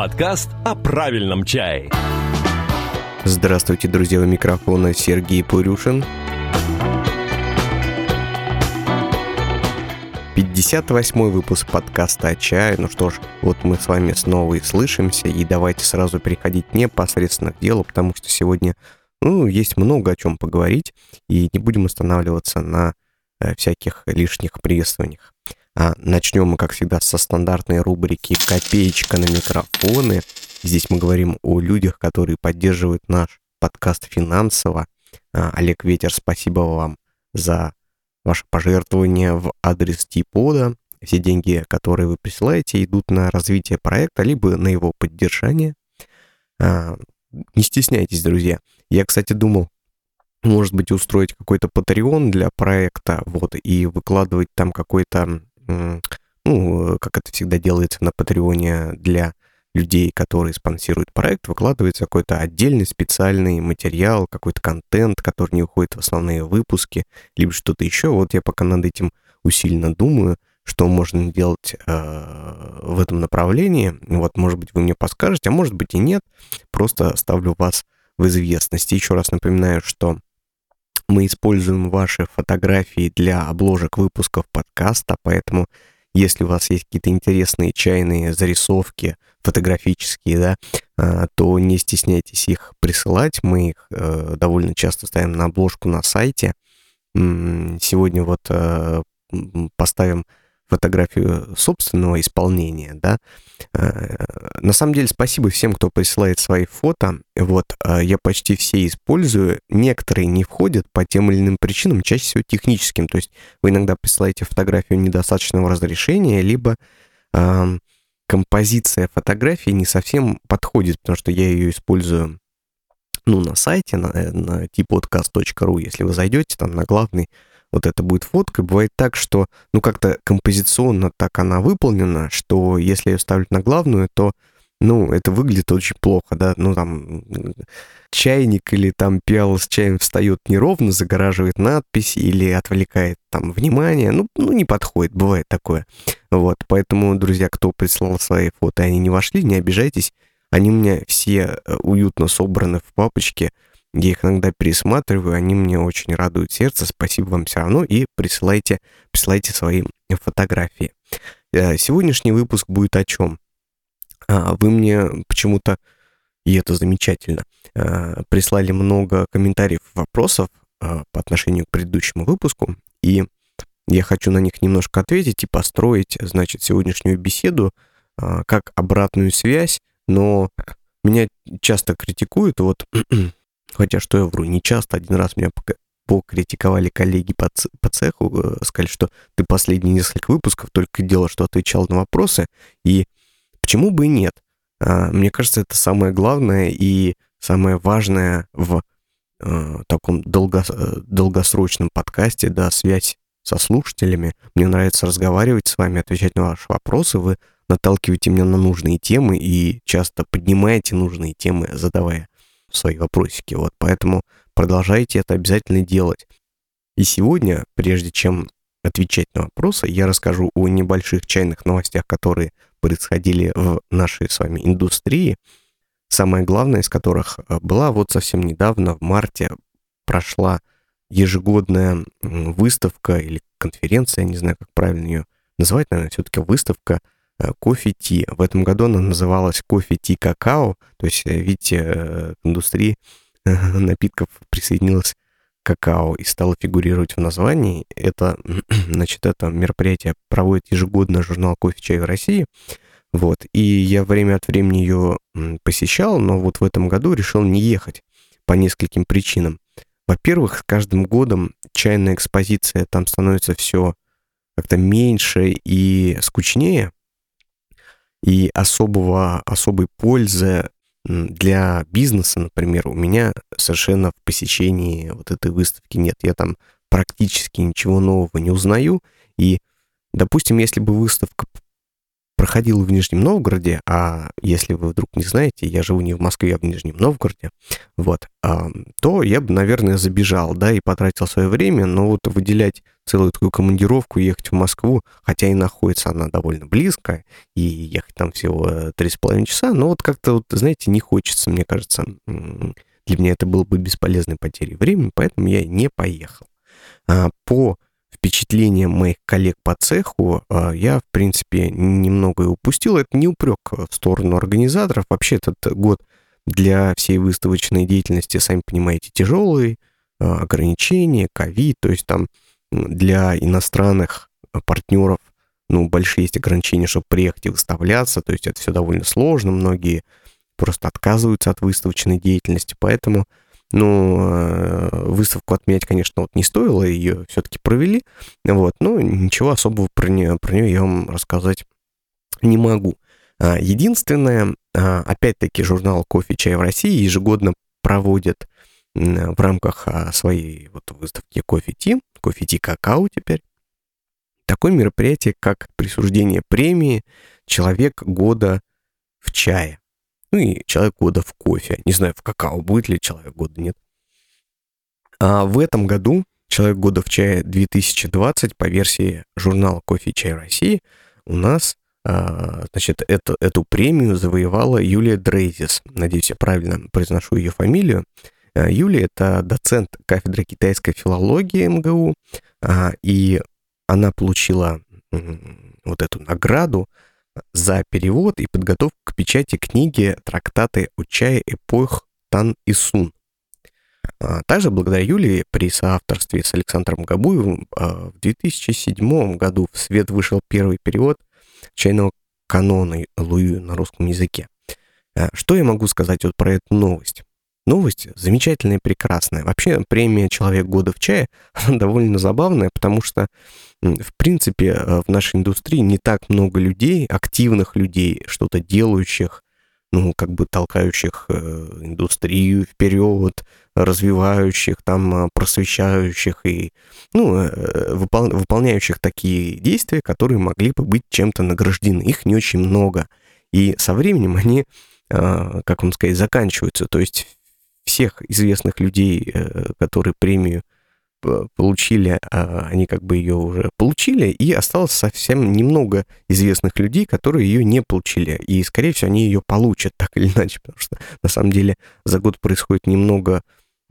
Подкаст о правильном чае. Здравствуйте, друзья, у микрофона Сергей Пурюшин. 58 выпуск подкаста о чае. Ну что ж, вот мы с вами снова и слышимся, и давайте сразу переходить непосредственно к делу, потому что сегодня, ну, есть много о чем поговорить, и не будем останавливаться на э, всяких лишних приветствованиях. А начнем мы, как всегда, со стандартной рубрики «Копеечка на микрофоны». Здесь мы говорим о людях, которые поддерживают наш подкаст финансово. А, Олег Ветер, спасибо вам за ваше пожертвование в адрес Типода. Все деньги, которые вы присылаете, идут на развитие проекта, либо на его поддержание. А, не стесняйтесь, друзья. Я, кстати, думал, может быть, устроить какой-то Patreon для проекта, вот, и выкладывать там какой-то ну, как это всегда делается на Патреоне для людей, которые спонсируют проект, выкладывается какой-то отдельный специальный материал, какой-то контент, который не уходит в основные выпуски, либо что-то еще. Вот я пока над этим усиленно думаю, что можно делать э, в этом направлении. Вот, может быть, вы мне подскажете, а может быть и нет. Просто ставлю вас в известность. Еще раз напоминаю, что мы используем ваши фотографии для обложек выпусков подкаста, поэтому если у вас есть какие-то интересные чайные зарисовки, фотографические, да, а, то не стесняйтесь их присылать. Мы их э, довольно часто ставим на обложку на сайте. Сегодня вот э, поставим фотографию собственного исполнения, да. Э, на самом деле, спасибо всем, кто присылает свои фото. Вот, э, я почти все использую. Некоторые не входят по тем или иным причинам, чаще всего техническим. То есть вы иногда присылаете фотографию недостаточного разрешения, либо э, композиция фотографии не совсем подходит, потому что я ее использую ну, на сайте, на, на tipodcast.ru, если вы зайдете там на главный вот это будет фотка. Бывает так, что, ну, как-то композиционно так она выполнена, что если ее ставить на главную, то, ну, это выглядит очень плохо, да, ну, там, чайник или там пиал с чаем встает неровно, загораживает надпись или отвлекает там внимание, ну, ну, не подходит, бывает такое. Вот, поэтому, друзья, кто прислал свои фото, они не вошли, не обижайтесь, они у меня все э, уютно собраны в папочке, я их иногда пересматриваю, они мне очень радуют сердце. Спасибо вам все равно и присылайте, присылайте свои фотографии. Э, сегодняшний выпуск будет о чем? А, вы мне почему-то, и это замечательно, э, прислали много комментариев, вопросов э, по отношению к предыдущему выпуску, и я хочу на них немножко ответить и построить, значит, сегодняшнюю беседу как обратную связь, но меня часто критикуют, вот Хотя, что я вру, не часто, один раз меня покритиковали коллеги по, по цеху, э, сказали, что ты последние несколько выпусков только делал, что отвечал на вопросы, и почему бы и нет? А, мне кажется, это самое главное и самое важное в э, таком долго, э, долгосрочном подкасте, да, связь со слушателями. Мне нравится разговаривать с вами, отвечать на ваши вопросы, вы наталкиваете меня на нужные темы и часто поднимаете нужные темы, задавая свои вопросики. Вот, поэтому продолжайте это обязательно делать. И сегодня, прежде чем отвечать на вопросы, я расскажу о небольших чайных новостях, которые происходили в нашей с вами индустрии. Самое главное из которых э, была вот совсем недавно, в марте, прошла ежегодная выставка или конференция, я не знаю, как правильно ее называть, наверное, все-таки выставка Э, кофе ти. В этом году она называлась кофе ти какао. То есть, э, видите, э, к индустрии напитков присоединилась какао и стала фигурировать в названии. Это, значит, это мероприятие проводит ежегодно журнал «Кофе чай в России». Вот, и я время от времени ее посещал, но вот в этом году решил не ехать по нескольким причинам. Во-первых, с каждым годом чайная экспозиция там становится все как-то меньше и скучнее, и особого, особой пользы для бизнеса, например, у меня совершенно в посещении вот этой выставки нет. Я там практически ничего нового не узнаю. И, допустим, если бы выставка проходил в Нижнем Новгороде, а если вы вдруг не знаете, я живу не в Москве, а в Нижнем Новгороде, вот, то я бы, наверное, забежал, да, и потратил свое время, но вот выделять целую такую командировку, ехать в Москву, хотя и находится она довольно близко, и ехать там всего три с половиной часа, но вот как-то, вот, знаете, не хочется, мне кажется, для меня это было бы бесполезной потерей времени, поэтому я не поехал. А, по впечатлениям моих коллег по цеху а, я, в принципе, немного упустил. Это не упрек в сторону организаторов. Вообще этот год для всей выставочной деятельности, сами понимаете, тяжелый, а, ограничения, ковид, то есть там для иностранных партнеров ну, большие есть ограничения, чтобы приехать и выставляться, то есть это все довольно сложно, многие просто отказываются от выставочной деятельности, поэтому ну, э, выставку отменять, конечно, вот не стоило, ее все-таки провели, вот, но ничего особого про нее, про нее я вам рассказать не могу. А, единственное, а, опять-таки, журнал «Кофе, чай в России» ежегодно проводит в рамках а, своей вот выставки «Кофе Ти», «Кофе Ти Какао» теперь, такое мероприятие, как присуждение премии «Человек года в чае». Ну и человек года в кофе. Не знаю, в какао будет ли человек года, нет. А в этом году человек года в чае 2020 по версии журнала «Кофе и чай России» у нас а, значит, эту, эту премию завоевала Юлия Дрейзис. Надеюсь, я правильно произношу ее фамилию. А, Юлия — это доцент кафедры китайской филологии МГУ, а, и она получила вот эту награду за перевод и подготовку к печати книги «Трактаты о чае эпох Тан и Сун». А, также благодаря Юлии при соавторстве с Александром Габуевым а, в 2007 году в свет вышел первый перевод чайного канона Луи на русском языке. А, что я могу сказать вот про эту новость? Новость замечательная прекрасная. Вообще премия «Человек года в чае» довольно забавная, потому что в принципе, э, в нашей индустрии не так много людей, активных людей, что-то делающих, ну, как бы толкающих э, индустрию вперед, развивающих, там, э, просвещающих и, ну, выпол выполняющих такие действия, которые могли бы быть чем-то награждены. Их не очень много. И со временем они, как вам сказать, заканчиваются. То есть всех известных людей, которые премию получили, а они как бы ее уже получили, и осталось совсем немного известных людей, которые ее не получили. И, скорее всего, они ее получат так или иначе, потому что на самом деле за год происходит немного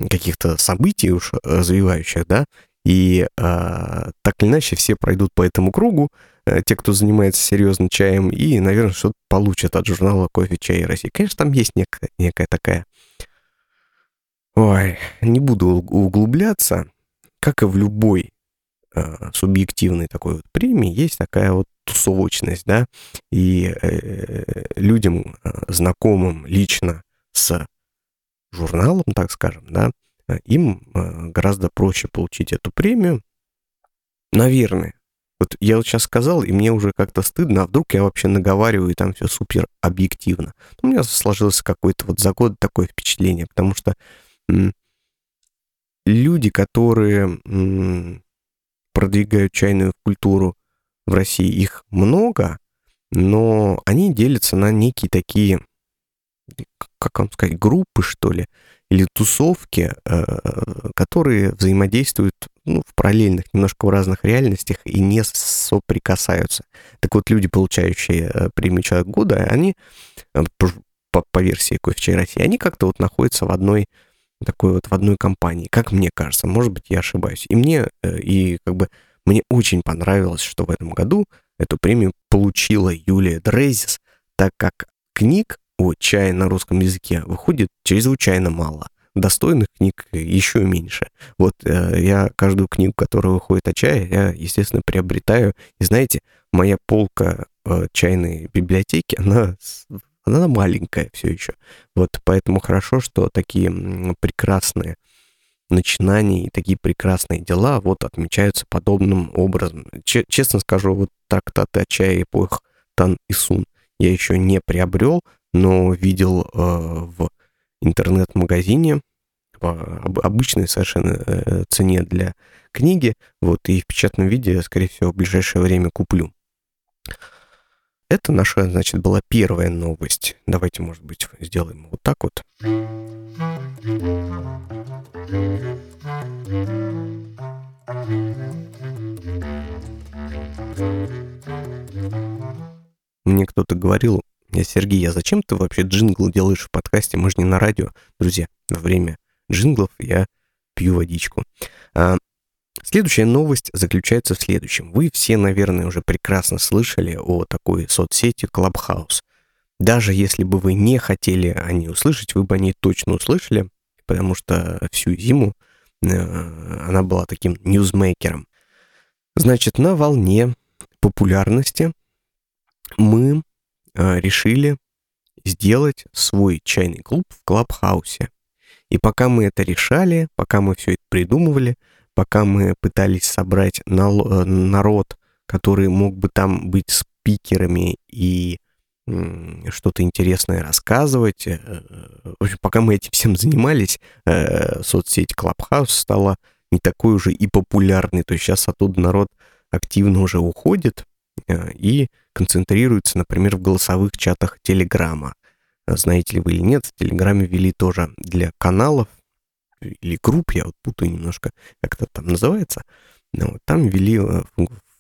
каких-то событий уж развивающих, да, и а, так или иначе все пройдут по этому кругу, а, те, кто занимается серьезным чаем, и, наверное, что-то получат от журнала «Кофе, чай России». Конечно, там есть некая, некая такая... Ой, не буду углубляться, как и в любой э, субъективной такой вот премии, есть такая вот тусовочность, да, и э, людям, э, знакомым лично с журналом, так скажем, да, им э, гораздо проще получить эту премию. Наверное. Вот я вот сейчас сказал, и мне уже как-то стыдно, а вдруг я вообще наговариваю, и там все супер объективно. У меня сложилось какое-то вот за год такое впечатление, потому что люди, которые продвигают чайную культуру в России, их много, но они делятся на некие такие, как вам сказать, группы, что ли, или тусовки, э, которые взаимодействуют ну, в параллельных, немножко в разных реальностях и не соприкасаются. Так вот, люди, получающие э, премию «Человек года», они, э, по, по версии «Кофе Чай России», они как-то вот находятся в одной такой вот в одной компании, как мне кажется, может быть, я ошибаюсь. И мне, э, и как бы мне очень понравилось, что в этом году эту премию получила Юлия Дрейзис, так как книг о чае на русском языке выходит чрезвычайно мало. Достойных книг еще меньше. Вот э, я каждую книгу, которая выходит о чае, я, естественно, приобретаю. И знаете, моя полка э, чайной библиотеки, она она маленькая все еще. Вот поэтому хорошо, что такие прекрасные начинания и такие прекрасные дела вот отмечаются подобным образом. Честно скажу, вот трактаты о чае эпох Тан и Сун я еще не приобрел, но видел э, в интернет-магазине по обычной совершенно э, цене для книги, вот, и в печатном виде, скорее всего, в ближайшее время куплю. Это наша, значит, была первая новость. Давайте, может быть, сделаем вот так вот. Мне кто-то говорил, я Сергей, а зачем ты вообще джингл делаешь в подкасте? Мы же не на радио. Друзья, во время джинглов я пью водичку. А, следующая новость заключается в следующем. Вы все, наверное, уже прекрасно слышали о такой соцсети Clubhouse. Даже если бы вы не хотели о ней услышать, вы бы о ней точно услышали, потому что всю зиму э, она была таким ньюзмейкером. Значит, на волне популярности мы э, решили сделать свой чайный клуб в Клабхаусе. И пока мы это решали, пока мы все это придумывали, пока мы пытались собрать э, народ, который мог бы там быть спикерами и что-то интересное рассказывать. Э, в общем, пока мы этим всем занимались, соцсеть Clubhouse стала не такой уже и популярной. То есть сейчас оттуда народ активно уже уходит, Э, и концентрируется, например, в голосовых чатах Телеграма. Знаете ли вы или нет, в Телеграме ввели тоже для каналов или групп, я вот путаю немножко, как это там называется, но вот там ввели э,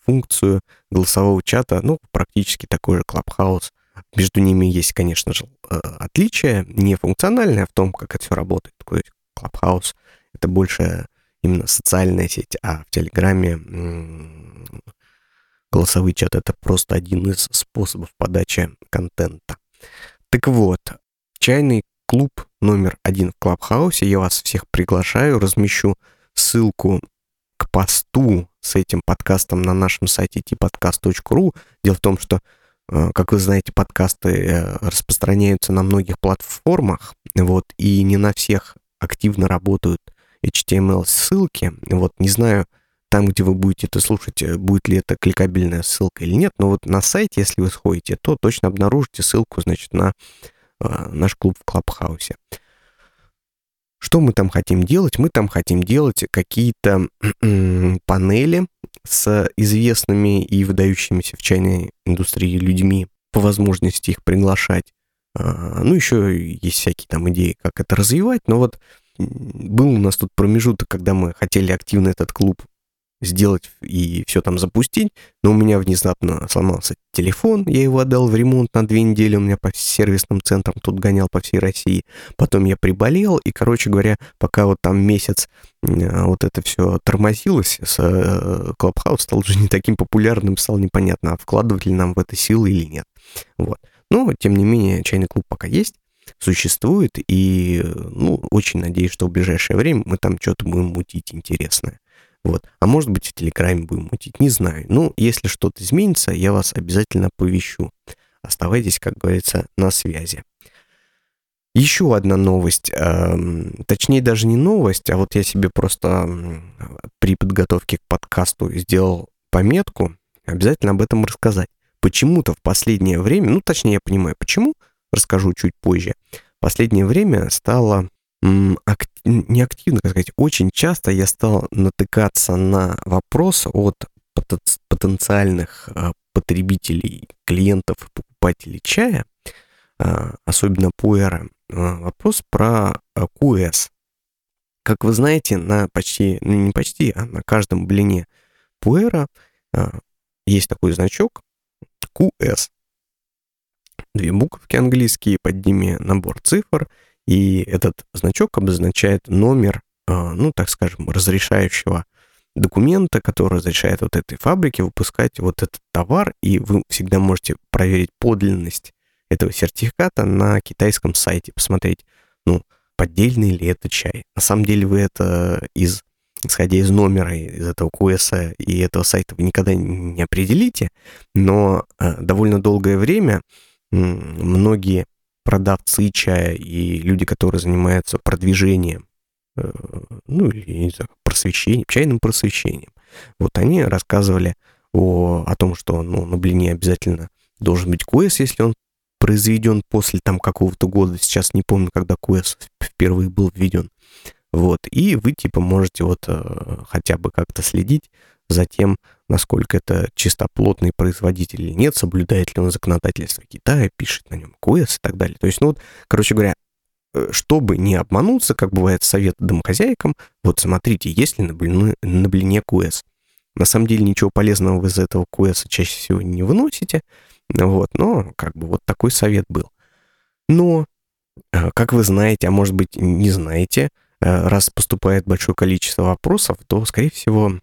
функцию голосового чата, ну, практически такой же Clubhouse. Между ними есть, конечно же, э, отличие, не функциональное в том, как это все работает. Такой Clubhouse — это больше именно социальная сеть, а в Телеграме Голосовой чат — это просто один из способов подачи контента. Так вот, чайный клуб номер один в Клабхаусе. Я вас всех приглашаю, размещу ссылку к посту с этим подкастом на нашем сайте tpodcast.ru. Дело в том, что, э, как вы знаете, подкасты э, распространяются на многих платформах, вот, и не на всех активно работают HTML-ссылки. Вот, не знаю, там, где вы будете это слушать, э, будет ли это кликабельная ссылка или нет. Но вот на сайте, если вы сходите, то точно обнаружите ссылку, значит, на наш клуб в Клабхаусе. Что мы там хотим делать? Мы там хотим делать какие-то панели с известными и выдающимися в чайной индустрии людьми, по возможности их приглашать. А, ну, еще есть всякие там идеи, как это развивать, но вот был у нас тут промежуток, когда мы хотели активно этот клуб сделать и все там запустить, но у меня внезапно сломался телефон, я его отдал в ремонт на две недели, у меня по сервисным центрам тут гонял по всей России, потом я приболел, и, короче говоря, пока вот там месяц э, вот это все тормозилось, с э, стал уже не таким популярным, стало непонятно, а вкладывать ли нам в это силы или нет. Вот. Но, тем не менее, чайный клуб пока есть, существует, и, ну, очень надеюсь, что в ближайшее время мы там что-то будем мутить интересное. Вот. А может быть, в Телеграме будем мутить, не знаю. Ну, если что-то изменится, я вас обязательно оповещу. Оставайтесь, как говорится, на связи. Еще одна новость, э, точнее даже не новость, а вот я себе просто при подготовке к подкасту сделал пометку, обязательно об этом рассказать. Почему-то в последнее время, ну точнее я понимаю почему, расскажу чуть позже, в последнее время стало ак- не активно, как сказать, очень часто я стал натыкаться на вопрос от потенциальных а, потребителей, клиентов покупателей чая, а, особенно пуэра, а, вопрос про QS. Как вы знаете, на почти, ну не почти, а на каждом блине пуэра есть такой значок QS. Две буковки английские, под ними набор цифр – и этот значок обозначает номер, а, ну, так скажем, разрешающего документа, который разрешает вот этой фабрике выпускать вот этот товар, и вы всегда можете проверить подлинность этого сертификата на китайском сайте, посмотреть, ну, поддельный ли это чай. На самом деле вы это из исходя из номера из этого QS и этого сайта вы никогда не определите, но э, довольно долгое время многие продавцы чая и люди, которые занимаются продвижением, э, ну, или, не знаю, просвещением, чайным просвещением. Вот они рассказывали о, о том, что ну, на блине обязательно должен быть QS, если он произведен после там какого-то года. Сейчас не помню, когда QS впервые был введен. Вот, и вы типа можете вот э, хотя бы как-то следить за тем, насколько это чистоплотный производитель или нет, соблюдает ли он законодательство Китая, пишет на нем QS и так далее. То есть, ну вот, короче говоря, э, чтобы не обмануться, как бывает совет домохозяйкам, вот смотрите, есть ли на блине, на блине QS. На самом деле ничего полезного вы из этого QS чаще всего не выносите, вот, но как бы вот такой совет был. Но, э, как вы знаете, а может быть не знаете, э, раз поступает большое количество вопросов, то, скорее всего,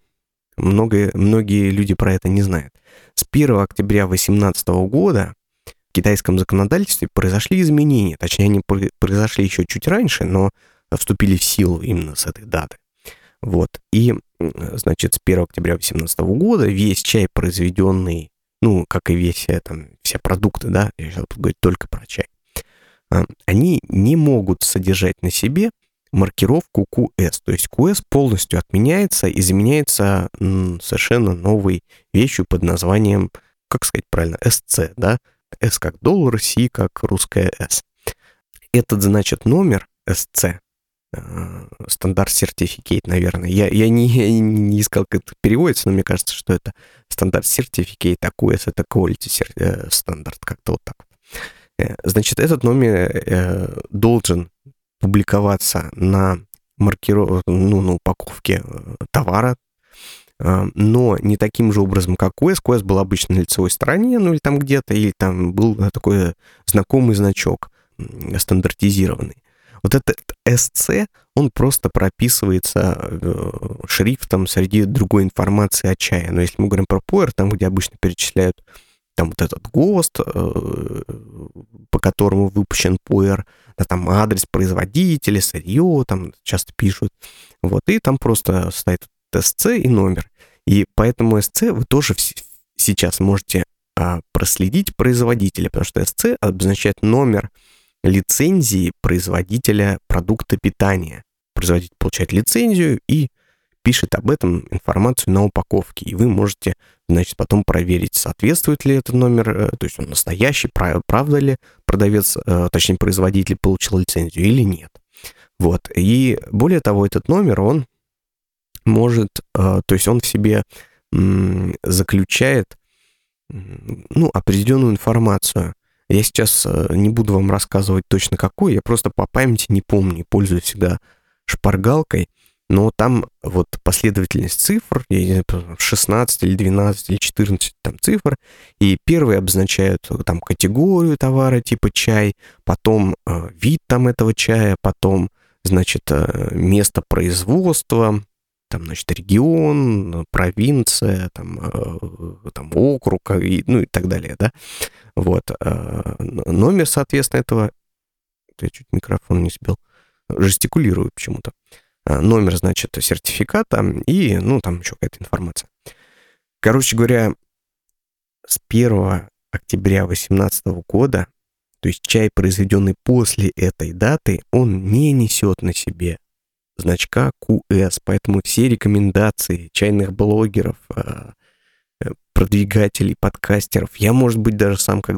много, многие люди про это не знают. С 1 октября 2018 года в китайском законодательстве произошли изменения. Точнее, они произошли еще чуть раньше, но вступили в силу именно с этой даты. Вот. И, значит, с 1 октября 2018 года весь чай, произведенный, ну, как и весь э, там, все продукты, да, я сейчас буду говорить только про чай, а, они не могут содержать на себе маркировку QS. То есть QS полностью отменяется и заменяется совершенно новой вещью под названием, как сказать правильно, SC, да? S как доллар, C как русская S. Этот, значит, номер SC, э, стандарт сертификат, наверное. Я, я, не, я не искал, как это переводится, но мне кажется, что это стандарт сертификат, а QS это quality э, стандарт, как-то вот так. Э, значит, этот номер должен публиковаться на маркиров... ну, на упаковке э, товара, э, но не таким же образом, как QS. QS был обычно на лицевой стороне, ну или там где-то, или там был такой знакомый значок, стандартизированный. Вот этот SC, он просто прописывается э, шрифтом среди другой информации о чае. Но если мы говорим про Power, там, где обычно перечисляют там вот этот ГОСТ, по которому выпущен Power, да, там адрес производителя, сырье, там часто пишут. Вот, и там просто стоит СЦ и номер. И поэтому СЦ вы тоже сейчас можете а, проследить производителя, потому что СЦ обозначает номер лицензии производителя продукта питания. Производитель получает лицензию и пишет об этом информацию на упаковке, и вы можете, значит, потом проверить, соответствует ли этот номер, э, то есть он настоящий, правда ли продавец, э, точнее, производитель получил лицензию или нет. Вот. И более того, этот номер, он может, э, то есть он в себе заключает, ну, определенную информацию. Я сейчас не буду вам рассказывать точно какой, я просто по памяти не помню, пользуюсь всегда шпаргалкой но там вот последовательность цифр, 16 или 12 или 14 там цифр, и первые обозначают э, там категорию товара типа чай, потом э, вид там этого чая, потом, значит, э, место производства, там, значит, регион, провинция, там, э, там округ, и, ну и так далее, да. Вот. Э, номер, соответственно, этого... Я чуть микрофон не сбил. Жестикулирую почему-то. Э, номер, значит, сертификата и, ну, там еще какая-то информация. Короче говоря, с 1 октября 2018 года, то есть чай, произведенный после этой даты, он не несет на себе значка QS, поэтому все рекомендации чайных блогеров, э, э, продвигателей, подкастеров, я, может быть, даже сам как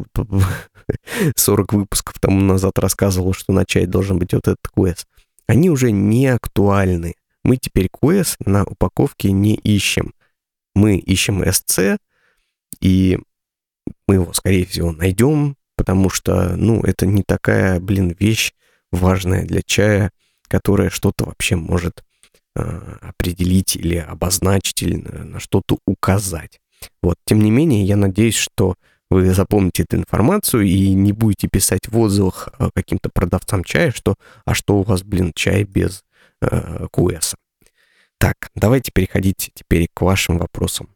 40 выпусков тому назад рассказывал, что на чай должен быть вот этот QS – они уже не актуальны. Мы теперь QS на упаковке не ищем. Мы ищем SC, и мы его, скорее всего, найдем, потому что, ну, это не такая, блин, вещь важная для чая, которая что-то вообще может э, определить или обозначить, или на, на что-то указать. Вот, тем не менее, я надеюсь, что вы запомните эту информацию и не будете писать в отзывах э, каким-то продавцам чая, что «а что у вас, блин, чай без э, QS?» Так, давайте переходить теперь к вашим вопросам.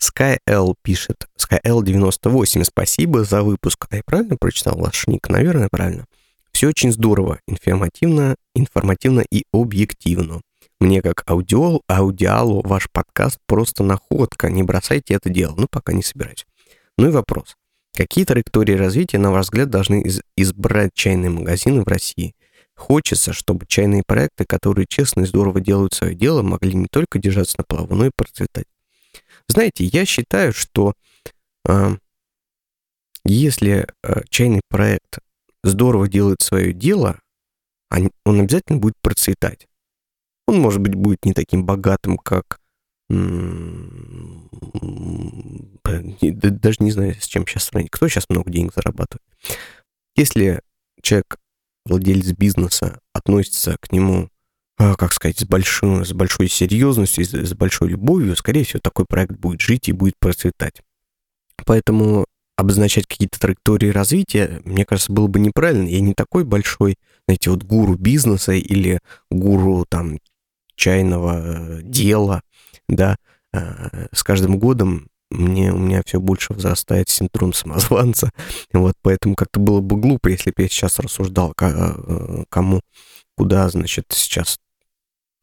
SkyL пишет. SkyL98, спасибо за выпуск. А я правильно прочитал ваш ник? Наверное, правильно. Все очень здорово, информативно, информативно и объективно. Мне как аудиол, аудиалу ваш подкаст просто находка. Не бросайте это дело. Ну, пока не собираюсь. Ну и вопрос. Какие траектории развития, на ваш взгляд, должны из- избрать чайные магазины в России? Хочется, чтобы чайные проекты, которые честно и здорово делают свое дело, могли не только держаться на плаву, но и процветать. Знаете, я считаю, что э, если э, чайный проект здорово делает свое дело, он обязательно будет процветать. Он, может быть, будет не таким богатым, как... Даже не знаю, с чем сейчас сравнить. Кто сейчас много денег зарабатывает? Если человек, владелец бизнеса, относится к нему, а, как сказать, с, большой, с большой серьезностью, с большой любовью, скорее всего, такой проект будет жить и будет процветать. Поэтому обозначать какие-то траектории развития, мне кажется, было бы неправильно. Я не такой большой, знаете, вот гуру бизнеса или гуру там чайного э, дела, да, э, с каждым годом мне, у меня все больше возрастает синдром самозванца, вот, поэтому как-то было бы глупо, если бы я сейчас рассуждал, э, кому, куда, значит, сейчас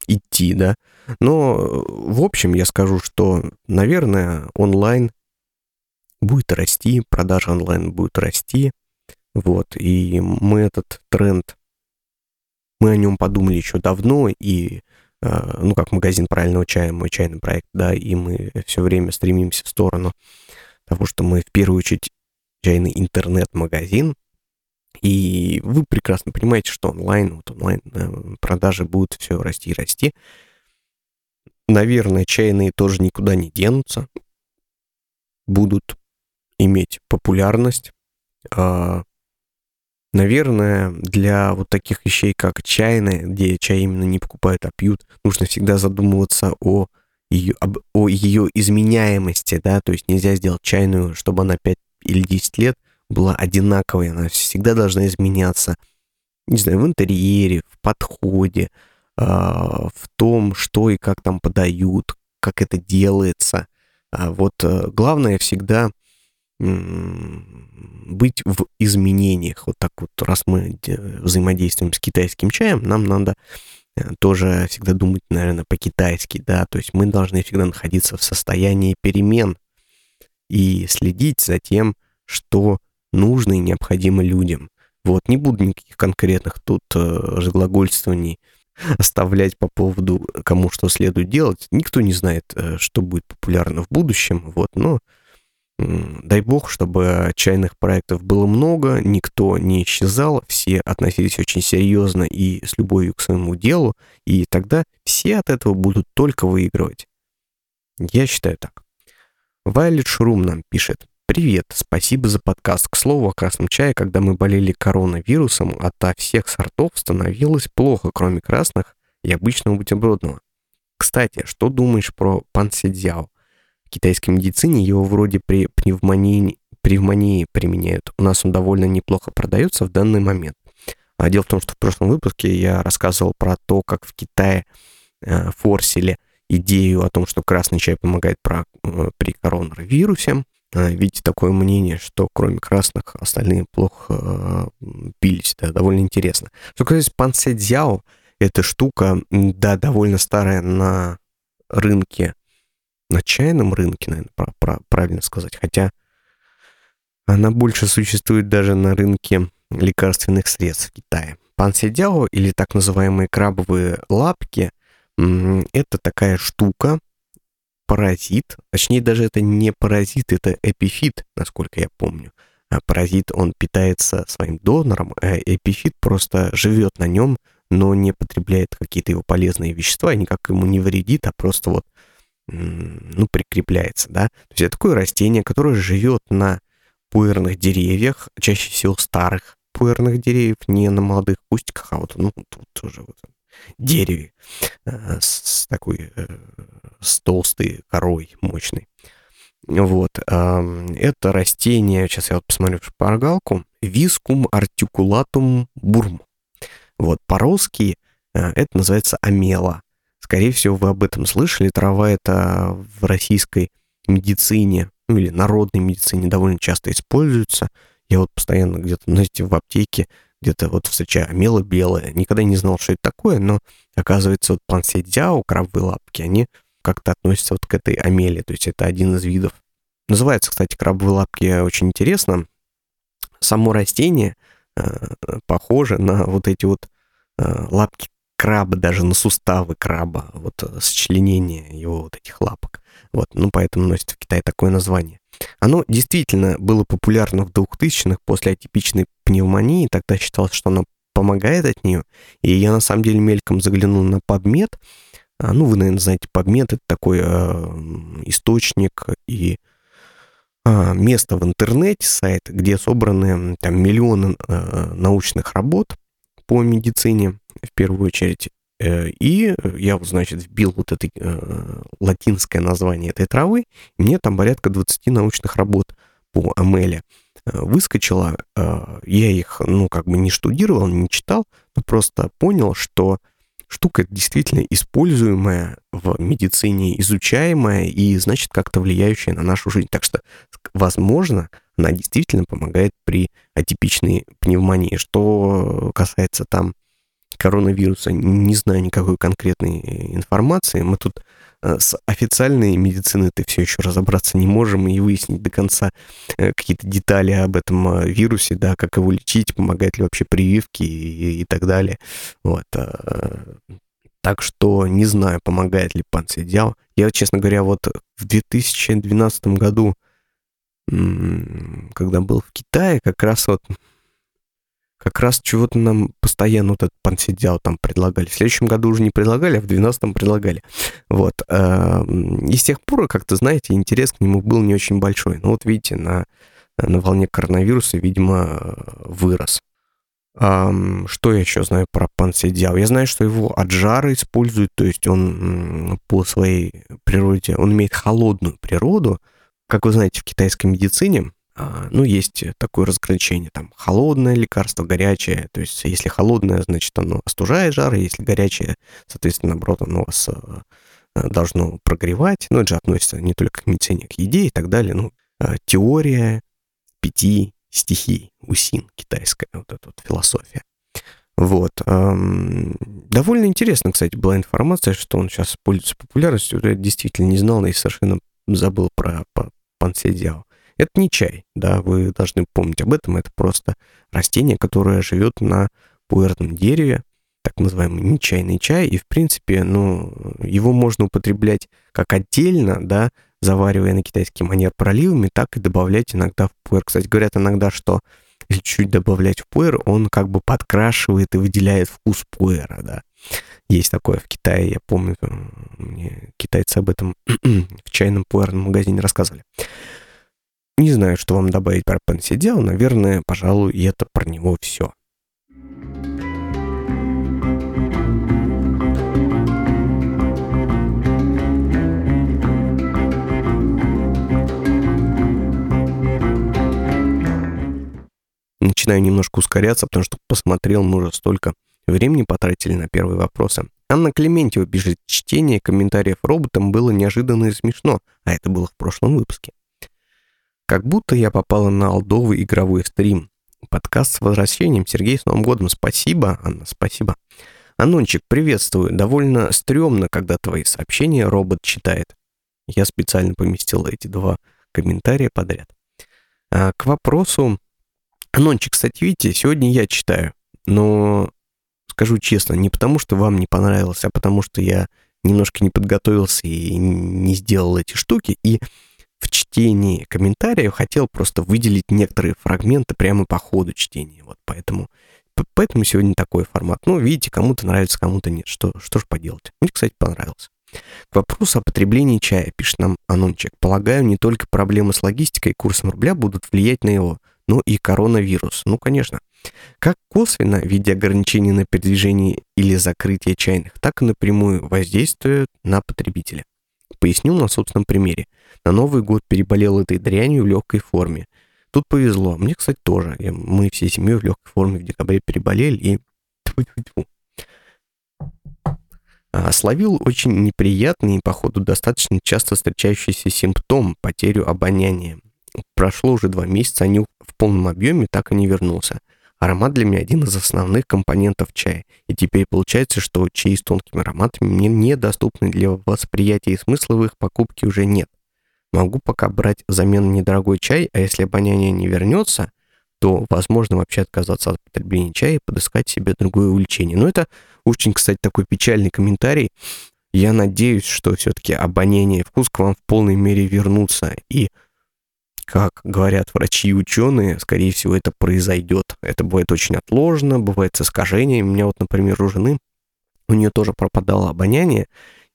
идти, да, но, в общем, я скажу, что, наверное, онлайн будет расти, продажа онлайн будет расти, вот, и мы этот тренд, мы о нем подумали еще давно, и Э, ну, как магазин правильного чая, мой чайный проект, да, и мы все время стремимся в сторону того, что мы в первую очередь чайный интернет-магазин, и вы прекрасно понимаете, что онлайн, вот онлайн э, продажи будут все расти и расти. Наверное, чайные тоже никуда не денутся, будут иметь популярность. Наверное, для вот таких вещей, как чайная, где чай именно не покупают, а пьют, нужно всегда задумываться о ее, об, о ее изменяемости, да, то есть нельзя сделать чайную, чтобы она 5 или 10 лет была одинаковой, она всегда должна изменяться, не знаю, в интерьере, в подходе, э, в том, что и как там подают, как это делается. А вот э, главное всегда быть в изменениях. Вот так вот, раз мы взаимодействуем с китайским чаем, нам надо э, тоже всегда думать, наверное, по-китайски, да, то есть мы должны всегда находиться в состоянии перемен и следить за тем, что нужно и необходимо людям. Вот, не буду никаких конкретных тут э, разглагольствований оставлять по поводу, кому что следует делать. Никто не знает, э, что будет популярно в будущем, вот, но Дай бог, чтобы чайных проектов было много, никто не исчезал, все относились очень серьезно и с любовью к своему делу, и тогда все от этого будут только выигрывать. Я считаю так. Вайлет Шрум нам пишет. Привет, спасибо за подкаст. К слову о красном чае, когда мы болели коронавирусом, ото всех сортов становилось плохо, кроме красных и обычного бутербродного. Кстати, что думаешь про пансидзяо? Китайской медицине его вроде при пневмонии, пневмонии применяют. У нас он довольно неплохо продается в данный момент. А дело в том, что в прошлом выпуске я рассказывал про то, как в Китае э, форсили идею о том, что красный чай помогает про, э, при коронавирусе. Э, видите такое мнение, что кроме красных остальные плохо э, пились. Да, довольно интересно. Что касается панцэдзяо, эта штука, да, довольно старая на рынке на чайном рынке, наверное, правильно сказать, хотя она больше существует даже на рынке лекарственных средств в Китае. Пансидяо или так называемые крабовые лапки – это такая штука, паразит, точнее даже это не паразит, это эпифит, насколько я помню. А паразит, он питается своим донором, а эпифит просто живет на нем, но не потребляет какие-то его полезные вещества, никак ему не вредит, а просто вот ну, прикрепляется, да. То есть это такое растение, которое живет на пуэрных деревьях, чаще всего старых пуэрных деревьев, не на молодых кустиках, а вот, ну, тут тоже вот дереве э, с такой, э, с толстой корой мощной. Вот. Это растение, сейчас я вот посмотрю шпаргалку, вискум артикулатум бурм. Вот, по-русски э, это называется амела. Скорее всего, вы об этом слышали. Трава это в российской медицине, ну или народной медицине довольно часто используется. Я вот постоянно где-то, знаете, в аптеке где-то вот встречаю амела белая. Никогда не знал, что это такое, но оказывается, вот пансидзяо, крабовые лапки, они как-то относятся вот к этой амеле, то есть это один из видов. Называется, кстати, крабовые лапки очень интересно. Само растение э, похоже на вот эти вот э, лапки краба, даже на суставы краба, вот э, сочленение его вот этих лапок. Вот, ну, поэтому носит в Китае такое название. Оно действительно было популярно в 2000-х после атипичной пневмонии. Тогда считалось, что оно помогает от нее. И я на самом деле мельком заглянул на PubMed. А, ну, вы, наверное, знаете, PubMed — это такой э, источник и э, место в интернете, сайт, где собраны там миллионы э, научных работ по медицине в первую очередь. Э, и я, значит, вбил вот это э, латинское название этой травы, и мне там порядка 20 научных работ по амеле э, выскочило. Э, я их, ну, как бы не штудировал, не читал, но просто понял, что штука действительно используемая в медицине, изучаемая и, значит, как-то влияющая на нашу жизнь. Так что, возможно, она действительно помогает при атипичной пневмонии. Что касается там коронавируса, не знаю никакой конкретной информации. Мы тут э, с официальной медициной-то все еще разобраться не можем и выяснить до конца э, какие-то детали об этом э, вирусе, да, как его лечить, помогает ли вообще прививки и, и так далее. Вот. Так что не знаю, помогает ли пансидиал. Я, честно говоря, вот в 2012 году, когда был в Китае, как раз вот как раз чего-то нам постоянно вот этот пансидиал там предлагали. В следующем году уже не предлагали, а в 12 предлагали. Вот. Эм, и с тех пор, как-то, знаете, интерес к нему был не очень большой. Ну вот видите, на, на волне коронавируса, видимо, вырос. Что я еще знаю про пансидиал? Я знаю, что его от жара используют, то есть он по своей природе, он имеет холодную природу. Как вы знаете, в китайской медицине ну, есть такое разграничение, там, холодное лекарство, горячее, то есть, если холодное, значит, оно остужает жар, если горячее, соответственно, наоборот, оно вас э, должно прогревать, ну, это же относится не только к медицине, а к еде и так далее, ну, а, теория пяти стихий, усин китайская, вот эта вот философия. Вот. Довольно интересно, кстати, была информация, что он сейчас пользуется популярностью. Я действительно не знал и совершенно забыл про пансидиал. Это не чай, да, вы должны помнить об этом. Это просто растение, которое живет на пуэрном дереве, так называемый нечайный чай, и, в принципе, ну, его можно употреблять как отдельно, да, заваривая на китайский манер проливами, так и добавлять иногда в пуэр. Кстати, говорят иногда, что если чуть добавлять в пуэр, он как бы подкрашивает и выделяет вкус пуэра, да. Есть такое в Китае, я помню, мне китайцы об этом в чайном пуэрном магазине рассказывали. Не знаю, что вам добавить про Пансидиал, наверное, пожалуй, это про него все. Начинаю немножко ускоряться, потому что посмотрел, мы уже столько времени потратили на первые вопросы. Анна Клементьева пишет, чтение комментариев роботам было неожиданно и смешно, а это было в прошлом выпуске. Как будто я попала на алдовый игровой стрим. Подкаст с возвращением. Сергей, с Новым годом. Спасибо, Анна, спасибо. Анончик, приветствую. Довольно стрёмно, когда твои сообщения робот читает. Я специально поместил эти два комментария подряд. А, к вопросу. Анончик, кстати, видите, сегодня я читаю. Но скажу честно, не потому, что вам не понравилось, а потому, что я немножко не подготовился и не сделал эти штуки. И чтении комментариев хотел просто выделить некоторые фрагменты прямо по ходу чтения. Вот поэтому, поэтому сегодня такой формат. Ну, видите, кому-то нравится, кому-то нет. Что, что же поделать? Мне, кстати, понравился. К вопросу о потреблении чая, пишет нам Анончик. Полагаю, не только проблемы с логистикой и курсом рубля будут влиять на его, но и коронавирус. Ну, конечно. Как косвенно, в виде ограничений на передвижение или закрытие чайных, так и напрямую воздействуют на потребителя. Поясню на собственном примере. На Новый год переболел этой дрянью в легкой форме. Тут повезло. Мне, кстати, тоже. Мы всей семьей в легкой форме в декабре переболели и... А, словил очень неприятный и, походу, достаточно часто встречающийся симптом – потерю обоняния. Прошло уже два месяца, а в полном объеме так и не вернулся. Аромат для меня один из основных компонентов чая. И теперь получается, что чаи с тонкими ароматами мне недоступны для восприятия и смысла в их покупке уже нет. Могу пока брать взамен недорогой чай, а если обоняние не вернется, то возможно вообще отказаться от потребления чая и подыскать себе другое увлечение. Но это очень, кстати, такой печальный комментарий. Я надеюсь, что все-таки обоняние и вкус к вам в полной мере вернутся. И как говорят врачи и ученые, скорее всего, это произойдет. Это бывает очень отложно, бывает с искажением. У меня вот, например, у жены, у нее тоже пропадало обоняние,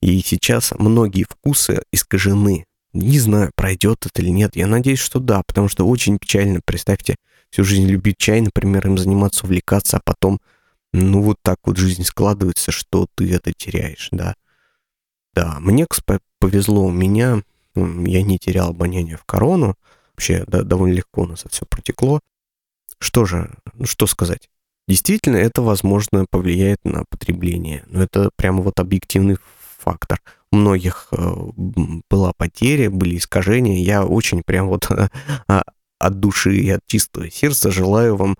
и сейчас многие вкусы искажены. Не знаю, пройдет это или нет. Я надеюсь, что да, потому что очень печально. Представьте, всю жизнь любить чай, например, им заниматься, увлекаться, а потом, ну, вот так вот жизнь складывается, что ты это теряешь, да. Да, мне, повезло. У меня, я не терял обоняние в корону, вообще да, довольно легко у нас это все протекло. Что же, ну что сказать? Действительно, это, возможно, повлияет на потребление. Но это прямо вот объективный фактор. У многих э, была потеря, были искажения. Я очень прям вот а, от души и от чистого сердца желаю вам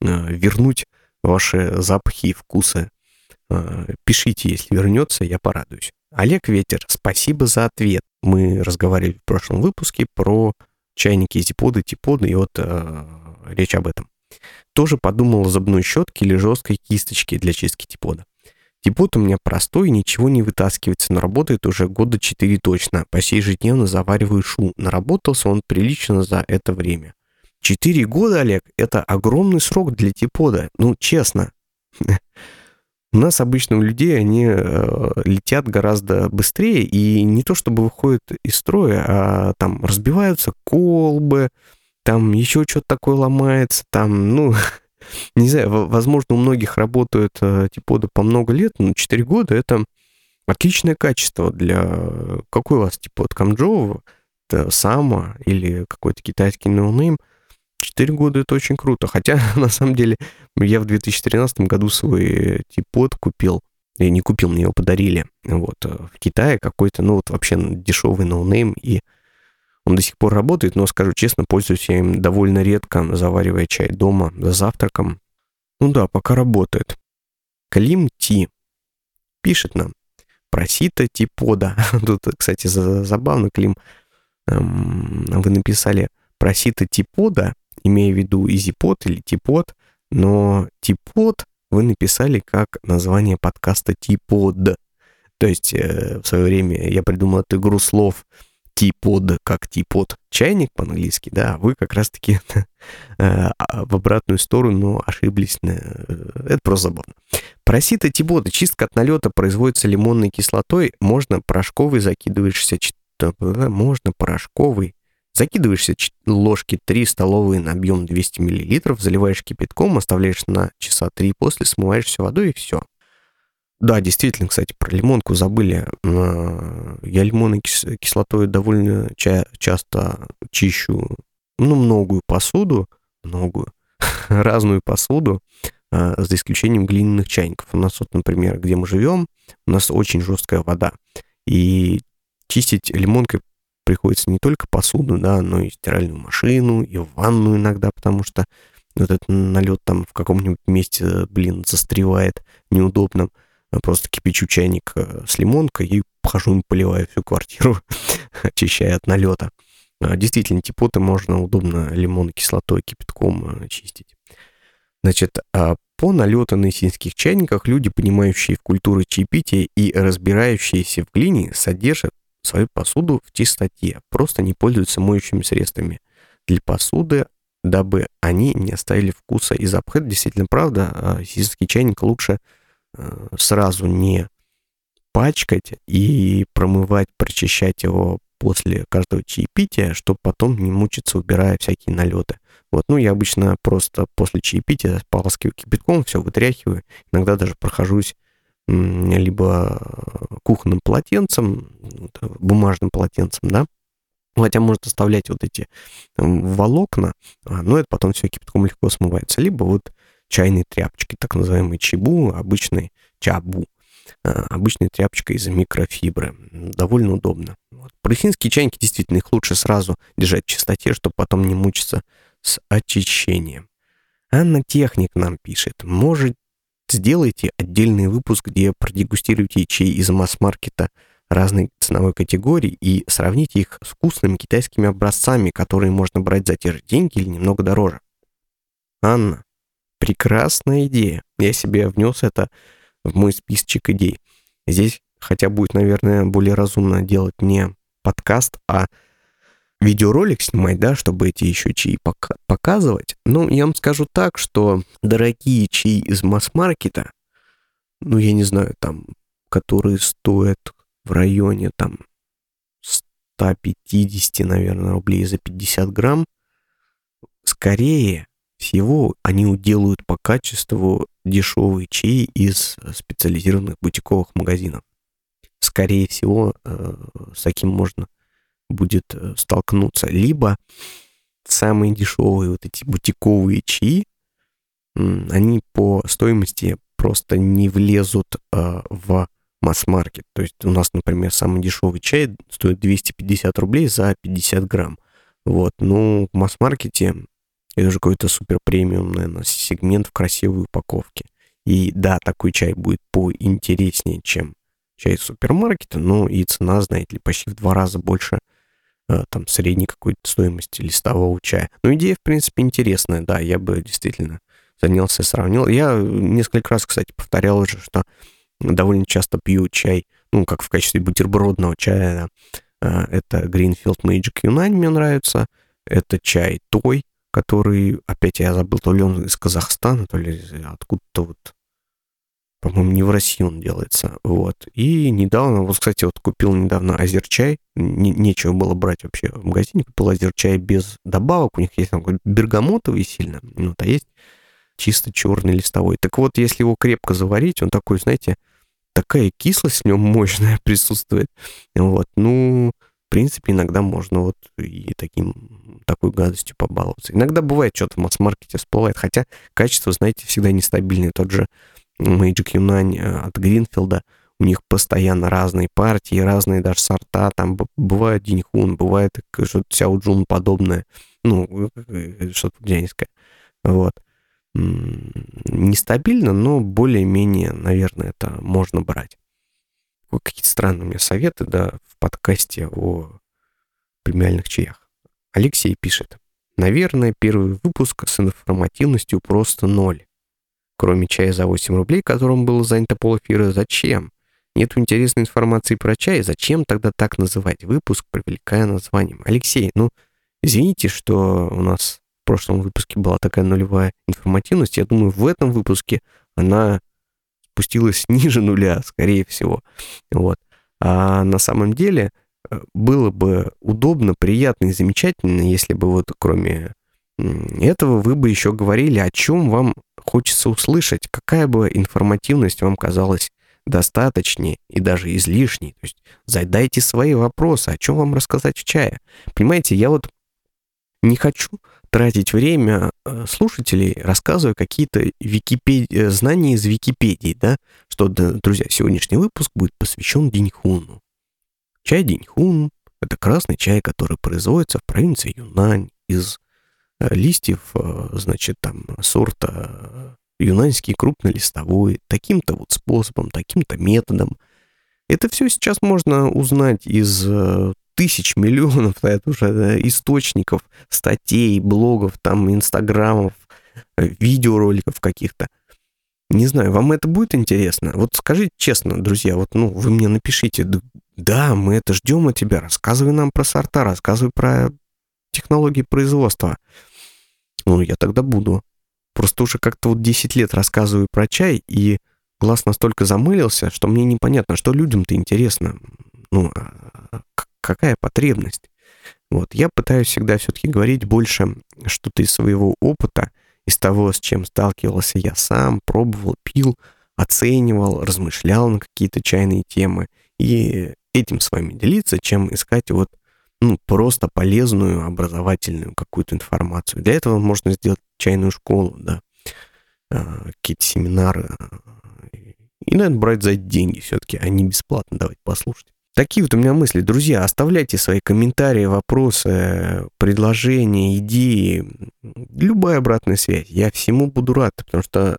э, вернуть ваши запахи и вкусы. Э, пишите, если вернется, я порадуюсь. Олег Ветер, спасибо за ответ. Мы разговаривали в прошлом выпуске про чайники, зиподы, типоды, и вот э, речь об этом. Тоже подумал о зубной щетке или жесткой кисточке для чистки типода. Типод у меня простой, ничего не вытаскивается, но работает уже года 4 точно. По сей ежедневно завариваю шу. Наработался он прилично за это время. 4 года, Олег, это огромный срок для типода. Ну, честно. У нас обычно у людей они э, летят гораздо быстрее и не то чтобы выходят из строя, а там разбиваются колбы, там еще что-то такое ломается, там, ну, не знаю, возможно, у многих работают э, teapot ы по много лет, но 4 года это отличное качество для... Какой у вас teapot? Kamjove, Sama или какой-то китайский no name? Но 4 года это очень круто. Хотя, на самом деле, я в 2013 году свой teapot купил. Я не купил, мне его подарили. Вот, э, в Китае какой-то, ну, вот вообще дешевый no name. И он до сих пор работает, но, скажу честно, пользуюсь я им довольно редко, заваривая чай дома за завтраком. Ну да, пока работает. Клим Ти пишет нам про сито типода. Тут, кстати, забавно, Клим, эм, вы написали про сито типода, имея в виду EasyPod или Типод, но Типод вы написали как название подкаста Типод. То есть э, в свое время я придумал эту игру слов Типод как Типод чайник по-английски, да, а вы как раз-таки э, а, в обратную сторону ошиблись. Э, это просто забавно. Просита Типода. Чистка от налета производится лимонной кислотой. Можно порошковый закидываешься... Можно порошковый Закидываешься ложки 3 столовые на объем 200 мл, заливаешь кипятком, оставляешь на часа 3, после смываешь все водой и все. Да, действительно, кстати, про лимонку забыли. А, я лимонной кислотой довольно ча- часто чищу, ну, многую посуду, многую, разную посуду, а, за исключением глиняных чайников. У нас вот, например, где мы живем, у нас очень жесткая вода. И чистить лимонкой приходится не только посуду, да, но и стиральную машину, и ванну иногда, потому что вот этот налет там в каком-нибудь месте, блин, застревает неудобно. Просто кипячу чайник э, с лимонкой и хожу и поливаю всю квартиру, очищая от налета. А, действительно, типоты можно удобно лимонной кислотой, кипятком э, чистить. Значит, а по налету на синских чайниках люди, понимающие в культуре чаепития и разбирающиеся в глине, содержат свою посуду в чистоте, просто не пользуются моющими средствами для посуды, дабы они не оставили вкуса и запаха. Это действительно правда. А сисский чайник лучше э, сразу не пачкать и промывать, прочищать его после каждого чаепития, чтобы потом не мучиться, убирая всякие налеты. Вот, ну, я обычно просто после чаепития полоскиваю кипятком, все вытряхиваю, иногда даже прохожусь либо кухонным полотенцем, бумажным полотенцем, да, Хотя можно оставлять вот эти волокна, а, но это потом все кипятком легко смывается. Либо вот чайные тряпочки, так называемые чебу, обычный чабу. А, обычная тряпочка из микрофибры. Довольно удобно. Вот. Парусинские чайники действительно их лучше сразу держать в чистоте, чтобы потом не мучиться с очищением. Анна Техник нам пишет. Может, сделайте отдельный выпуск, где продегустируете чай из масс-маркета разной ценовой категории и сравните их с вкусными китайскими образцами, которые можно брать за те же деньги или немного дороже. Анна, прекрасная идея. Я себе внес это в мой списочек идей. Здесь хотя будет, наверное, более разумно делать не подкаст, а видеоролик снимать, да, чтобы эти еще чаи пока показывать. Ну, я вам скажу так, что дорогие чаи из масс-маркета, ну, я не знаю, там, которые стоят в районе, там, 150, наверное, рублей за 50 грамм, скорее всего, они уделают по качеству дешевые чаи из специализированных бутиковых магазинов. Скорее всего, э, с таким можно будет э, столкнуться. Либо самые дешевые вот эти бутиковые чаи, они по стоимости просто не влезут э, в масс-маркет. То есть у нас, например, самый дешевый чай стоит 250 рублей за 50 грамм. Вот, ну, в масс-маркете это же какой-то супер премиум, наверное, сегмент в красивой упаковке. И да, такой чай будет поинтереснее, чем чай из супермаркета, но и цена, знаете ли, почти в два раза больше там средней какой-то стоимости листового чая. Но идея, в принципе, интересная, да, я бы действительно занялся и сравнил. Я несколько раз, кстати, повторял уже, что довольно часто пью чай, ну, как в качестве бутербродного чая. Э, это Greenfield Magic Юнань мне нравится. Это чай Той, который, опять я забыл, то ли он из Казахстана, то ли откуда-то вот, по-моему, не в России он делается, вот. И недавно, вот, кстати, вот купил недавно азерчай, не, нечего было брать вообще в магазине, купил азерчай без добавок, у них есть там бергамотовый сильно, ну, а есть чисто черный листовой. Так вот, если его крепко заварить, он такой, знаете, такая кислость в нем мощная присутствует, вот, ну, принципе, иногда можно вот и таким, такой гадостью побаловаться. Иногда бывает что-то в масс-маркете всплывает, хотя качество, знаете, всегда нестабильное. Тот же Magic Юнань э, от Гринфилда, у них постоянно разные партии, разные даже сорта, там бывает Диньхун, бывает что-то Сяоджун подобное, ну, э, что-то дянское, вот. Нестабильно, но более-менее, наверное, это можно брать какие-то странные у меня советы, да, в подкасте о премиальных чаях. Алексей пишет. Наверное, первый выпуск с информативностью просто ноль. Кроме чая за 8 рублей, которым было занято полэфира, зачем? Нету интересной информации про чай, зачем тогда так называть выпуск, привлекая названием? Алексей, ну, извините, что у нас в прошлом выпуске была такая нулевая информативность. Я думаю, в этом выпуске она спустилась ниже нуля, скорее всего. Вот. А на самом деле э, было бы удобно, приятно и замечательно, если бы вот кроме этого вы бы еще говорили, о чем вам хочется услышать, какая бы информативность вам казалась достаточнее и даже излишней. То есть задайте свои вопросы, о чем вам рассказать в чае. Понимаете, я вот не хочу тратить время э, слушателей, рассказывая какие-то Википед... Э, знания из Википедии, да, что, друзья, сегодняшний выпуск будет посвящен Диньхуну. Чай Диньхун – это красный чай, который производится в провинции Юнань из листьев, значит, там, сорта юнаньский крупнолистовой, таким-то вот способом, таким-то методом. Это все сейчас можно узнать из тысяч, миллионов это уже источников, статей, блогов, там, инстаграмов, э, видеороликов каких-то. Не знаю, вам это будет интересно? Вот скажите честно, друзья, вот, ну, вы мне напишите, да, мы это ждем от тебя, рассказывай нам про сорта, рассказывай про технологии производства. Ну, я тогда буду. Просто уже как-то вот 10 лет рассказываю про чай, и глаз настолько замылился, что мне непонятно, что людям-то интересно. Ну, а, какая потребность? Вот, я пытаюсь всегда все-таки говорить больше что-то из своего опыта, из того, с чем сталкивался я сам, пробовал, пил, оценивал, размышлял на какие-то чайные темы, и этим с вами делиться, чем искать вот ну, просто полезную, образовательную какую-то информацию. Для этого можно сделать чайную школу, да, а, какие-то семинары. И, наверное, брать за деньги все-таки, а не бесплатно давать послушать. Такие вот у меня мысли. Друзья, оставляйте свои комментарии, вопросы, предложения, идеи. Любая обратная связь. Я всему буду рад, потому что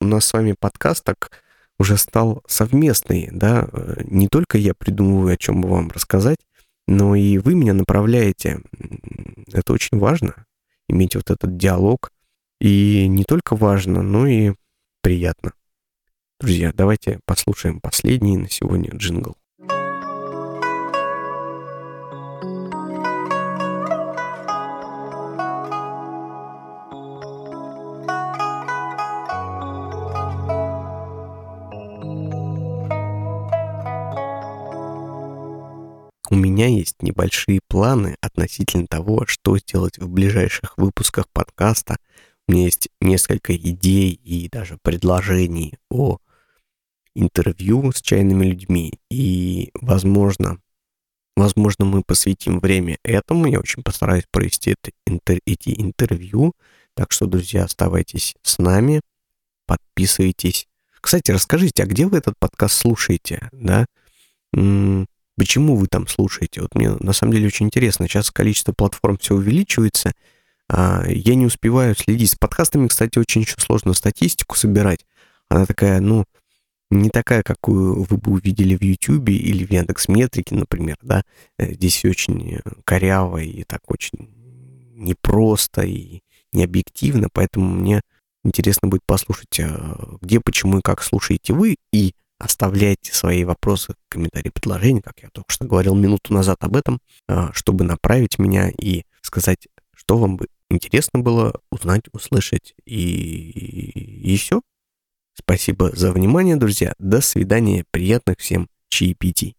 у нас с вами подкаст так уже стал совместный, да. Не только я придумываю, о чем бы вам рассказать, но и вы меня направляете. Это очень важно, иметь вот этот диалог. И не только важно, но и приятно. Друзья, давайте послушаем последний на сегодня джингл. У меня есть небольшие планы относительно того, что сделать в ближайших выпусках подкаста. У меня есть несколько идей и даже предложений о интервью с чайными людьми. И, возможно, возможно, мы посвятим время этому. Я очень постараюсь провести это, интер, эти интервью. Так что, друзья, оставайтесь с нами, подписывайтесь. Кстати, расскажите, а где вы этот подкаст слушаете, да? Почему вы там слушаете? Вот мне на самом деле очень интересно. Сейчас количество платформ все увеличивается. А, я не успеваю следить. С подкастами, кстати, очень еще сложно статистику собирать. Она такая, ну, не такая, какую вы бы увидели в YouTube или в Яндекс Метрике, например, да. Э, здесь очень коряво и так очень непросто и необъективно, поэтому мне интересно будет послушать, а, где, почему и как слушаете вы, и Оставляйте свои вопросы, комментарии, предложения, как я только что говорил минуту назад об этом, а, чтобы направить меня и сказать, что вам бы интересно было узнать, услышать. И, и все. Спасибо за внимание, друзья. До свидания. Приятных всем чаепитий.